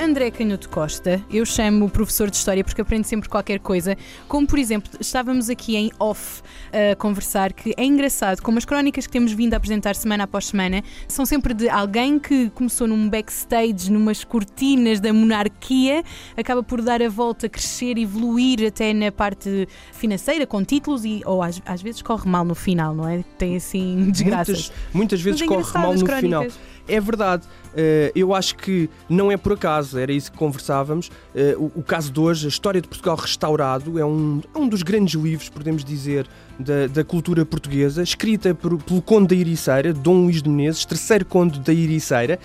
André Canhoto Costa, eu chamo o professor de História porque aprendo sempre qualquer coisa, como por exemplo, estávamos aqui em off a conversar que é engraçado como as crónicas que temos vindo a apresentar semana após semana são sempre de alguém que começou num backstage, numas cortinas da monarquia, acaba por dar a volta, crescer, evoluir até na parte financeira, com títulos e ou às, às vezes corre mal no final, não é? Tem assim desgraças. Muitas, muitas vezes é corre mal no crónicas. final. É verdade. Eh, eu acho que não é por acaso, era isso que conversávamos. Eh, o, caso de hoje, a história de Portugal restaurado, é um, é um dos grandes livros, podemos dizer, da, da cultura portuguesa, escrita por- pelo Conde da Iriceira, Dom Luís de Menezes, terceiro Conde da Iriceira.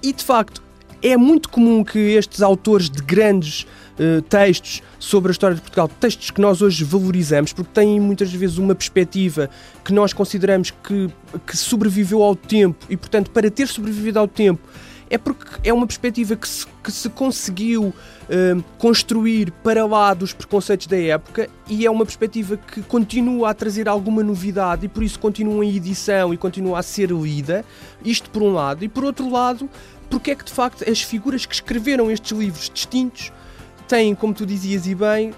E de facto, é muito comum que estes autores de grandes eh, textos sobre a história de Portugal, textos que nós hoje valorizamos, porque têm muitas vezes uma perspectiva que nós consideramos que, que sobreviveu ao tempo e, portanto, para ter sobrevivido ao tempo, é porque é uma perspectiva que se, que se conseguiu eh, construir para lá dos preconceitos da época e é uma perspectiva que continua a trazer alguma novidade e por isso continua em edição e continua a ser lida. Isto por um lado. E por outro lado, porque é que de facto as figuras que escreveram estes livros distintos têm, como tu dizias e bem,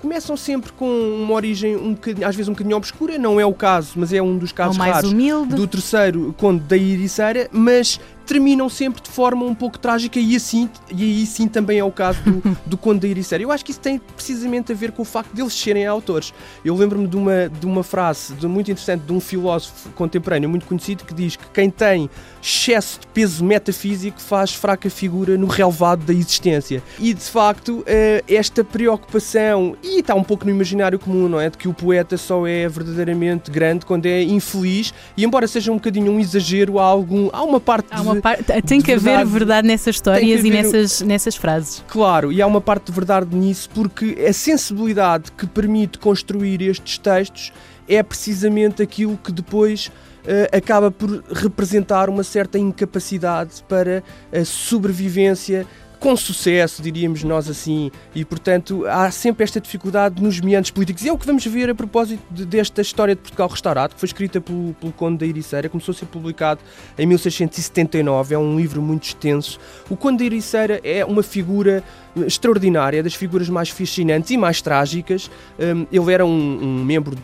começam sempre com uma origem um às vezes um bocadinho obscura, não é o caso, mas é um dos casos mais raros humilde. do terceiro conde da Iriceira, mas terminam sempre de forma um pouco trágica e assim e aí sim também é o caso do, do conde da Iriceira. Eu acho que isso tem precisamente a ver com o facto deles serem autores. Eu lembro-me de uma, de uma frase de- muito interessante de um filósofo contemporâneo muito conhecido que diz que quem tem excesso de peso metafísico faz fraca figura no relevado da existência. E de facto, eh, esta preocupação, e está um pouco no imaginário comum, não é? De que o poeta só é verdadeiramente grande quando é infeliz, e embora seja um bocadinho um exagero, há, algum, há uma parte Há uma de- par- Tem que de haver verdade- verdade nessas histórias e nessas, nessas frases. Claro, e há uma parte de verdade nisso, porque a sensibilidade que permite construir estes textos é precisamente aquilo que depois eh, acaba por representar uma certa incapacidade para a sobrevivência com sucesso, diríamos nós assim, e portanto há sempre esta dificuldade nos meandros políticos. E é o que vamos ver a propósito de- desta história de Portugal restaurado, que foi escrita pelo, pelo Conde da Iriceira, começou a ser publicado em 1679, é um livro muito extenso. O Conde da Iriceira é uma figura extraordinária, das figuras mais fascinantes e mais trágicas. Hum, ele era um, um membro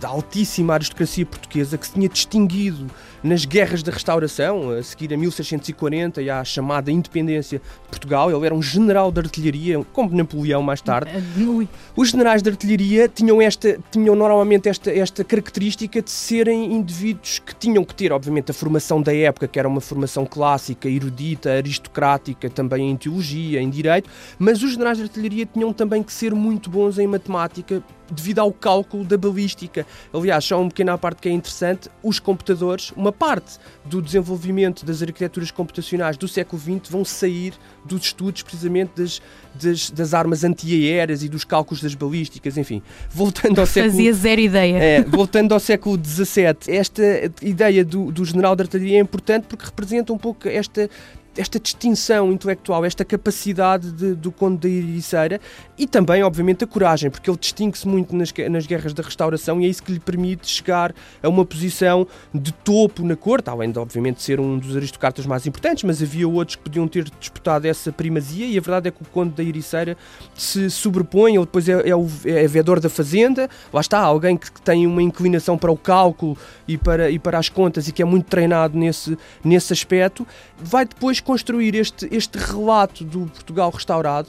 da altíssima aristocracia portuguesa que se tinha distinguido nas guerras da restauração, a seguir a 1640 e à chamada independência de Portugal. Ele era um general de artilharia, como Napoleão mais tarde. Ah, ui. Os generais de artilharia tinham, esta, tinham normalmente esta, esta característica de serem indivíduos que tinham que ter, obviamente, a formação da época, que era uma formação clássica, erudita, aristocrática, também em teologia, em direito, mas os generais de artilharia tinham também que ser muito bons em matemática devido ao cálculo da balística. Aliás, só uma pequena parte que é interessante, os computadores, uma parte do desenvolvimento das arquiteturas computacionais do século XX vão sair dos estudos precisamente das, das, das armas antiaéreas e dos cálculos das balísticas, enfim. Voltando ao século... Fazia zero ideia. É, voltando ao século XVII, esta ideia do, do general de artilharia é importante porque representa um pouco esta, esta distinção intelectual, esta capacidade de- do Conde da Iriceira e também, obviamente, a coragem, porque ele distingue-se muito nas, nas guerras da restauração e é isso que lhe permite chegar a uma posição de topo na corte, além de, obviamente, ser um dos aristocratas mais importantes, mas havia outros que podiam ter disputado essa primazia e a verdade é que o Conde da Iriceira se sobrepõe, ele depois é, é o é vedor da fazenda, lá está, alguém que que tem uma inclinação para o cálculo e para, e para as contas e que é muito treinado nesse, nesse aspecto, vai depois construir este, este relato do Portugal restaurado,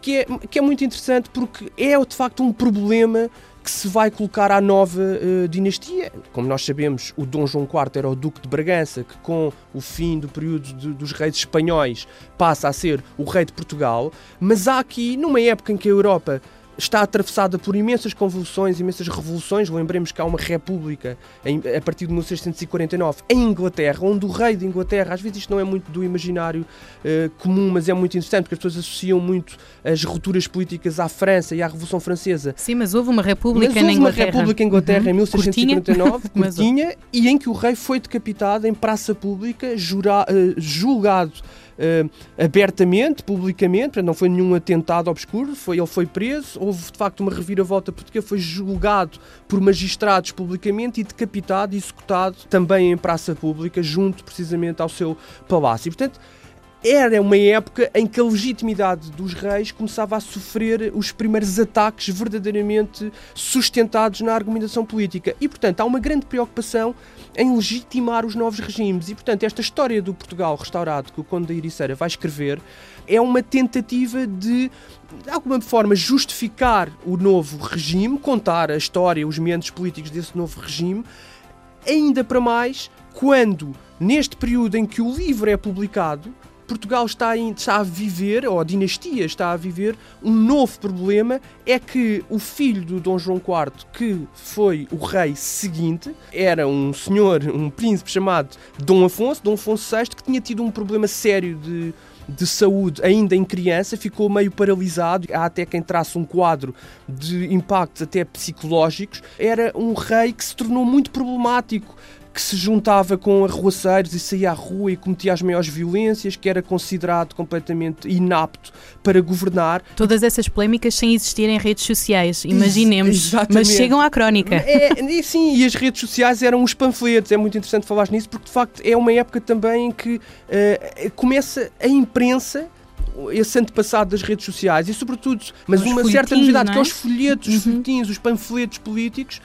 que é, que é muito interessante porque é de facto um problema que se vai colocar à nova eh, dinastia. Como nós sabemos, o Dom João IV era o Duque de Bragança, que com o fim do período de- dos reis espanhóis passa a ser o rei de Portugal, mas há aqui, numa época em que a Europa está atravessada por imensas convulsões, imensas revoluções. Lembremos que há uma república em- a partir de 1649 em Inglaterra, onde o rei de Inglaterra, às vezes isto não é muito do imaginário eh, comum, mas é muito interessante porque as pessoas associam muito as rupturas políticas à França e à Revolução Francesa. Sim, mas houve uma república Mas houve uma república em Inglaterra Uhum. em 1649, Mas- curtinha, e em que o rei foi decapitado em praça pública, jura- eh, julgado uh, abertamente, publicamente, não foi nenhum atentado obscuro, foi, ele foi preso, houve de facto uma reviravolta porque foi julgado por magistrados publicamente e decapitado e executado também em praça pública, junto precisamente ao seu palácio. E, portanto, era uma época em que a legitimidade dos reis começava a sofrer os primeiros ataques verdadeiramente sustentados na argumentação política. E, portanto, há uma grande preocupação em legitimar os novos regimes. E, portanto, esta história do Portugal restaurado que o Conde da Iriceira vai escrever é uma tentativa de, de alguma forma, justificar o novo regime, contar a história, os momentos políticos desse novo regime, ainda para mais quando, neste período em que o livro é publicado, Portugal está a, viver, ou a dinastia está a viver, um novo problema: é que o filho do Dom João IV, que foi o rei seguinte, era um senhor, um príncipe chamado Dom Afonso, Dom Afonso VI, que tinha tido um problema sério de de saúde ainda em criança, ficou meio paralisado. Há até quem traça um quadro de impactos até psicológicos. Era um rei que se tornou muito problemático que se juntava com arruaceiros e saía à rua e cometia as maiores violências, que era considerado completamente inapto para governar. Todas essas polémicas sem existir em redes sociais, imaginemos, Exatamente. mas chegam à crónica. É, sim, e as redes sociais eram os panfletos, é muito interessante falar nisso, porque de facto é uma época também em que uh, começa a imprensa esse antepassado das redes sociais e sobretudo, mas os uma certa novidade, é? que é os folhetos, uhum. os folhetins, os panfletos políticos,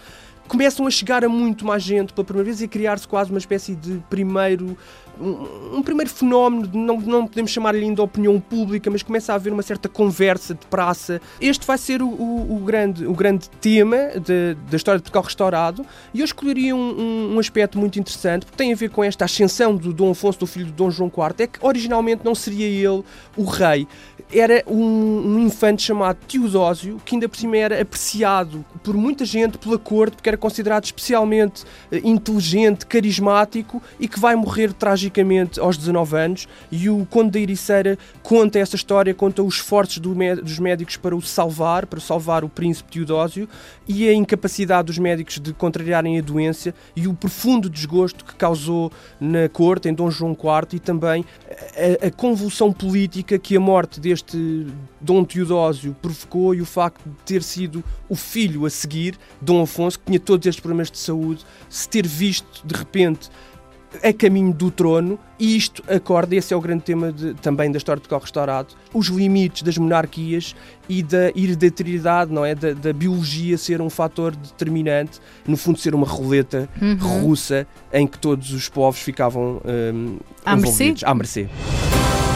começam a chegar a muito mais gente pela primeira vez e a criar-se quase uma espécie de primeiro um, um primeiro fenómeno, não, não podemos chamar ainda opinião pública, mas começa a haver uma certa conversa de praça. Este vai ser o, o, o grande, o grande tema de, da história de Portugal restaurado e eu escolheria um, um, aspecto muito interessante, porque tem a ver com esta ascensão do Dom Afonso, do filho de Dom João IV, é que originalmente não seria ele o rei, era um, um infante chamado Teodósio, que ainda por cima era apreciado por muita gente pela corte, porque era considerado especialmente uh, inteligente, carismático e que vai morrer tragicamente aos 19 anos. E o Conde da Iriceira conta essa história, conta os esforços do dos médicos para o salvar, para salvar o príncipe Teodósio e a incapacidade dos médicos de contrariarem a doença e o profundo desgosto que causou na corte, em Dom João IV, e também a, a convulsão política que a morte deste este Dom Teodósio provocou e o facto de ter sido o filho a seguir, Dom Afonso, que tinha todos estes problemas de saúde, se ter visto de repente a caminho do trono, e isto acorda, esse é o grande tema de, também da história de Portugal restaurado, os limites das monarquias e da hereditariedade, não é? Da, da, biologia ser um fator determinante, no fundo ser uma roleta uhum. russa em que todos os povos ficavam um, à mercê. À mercê.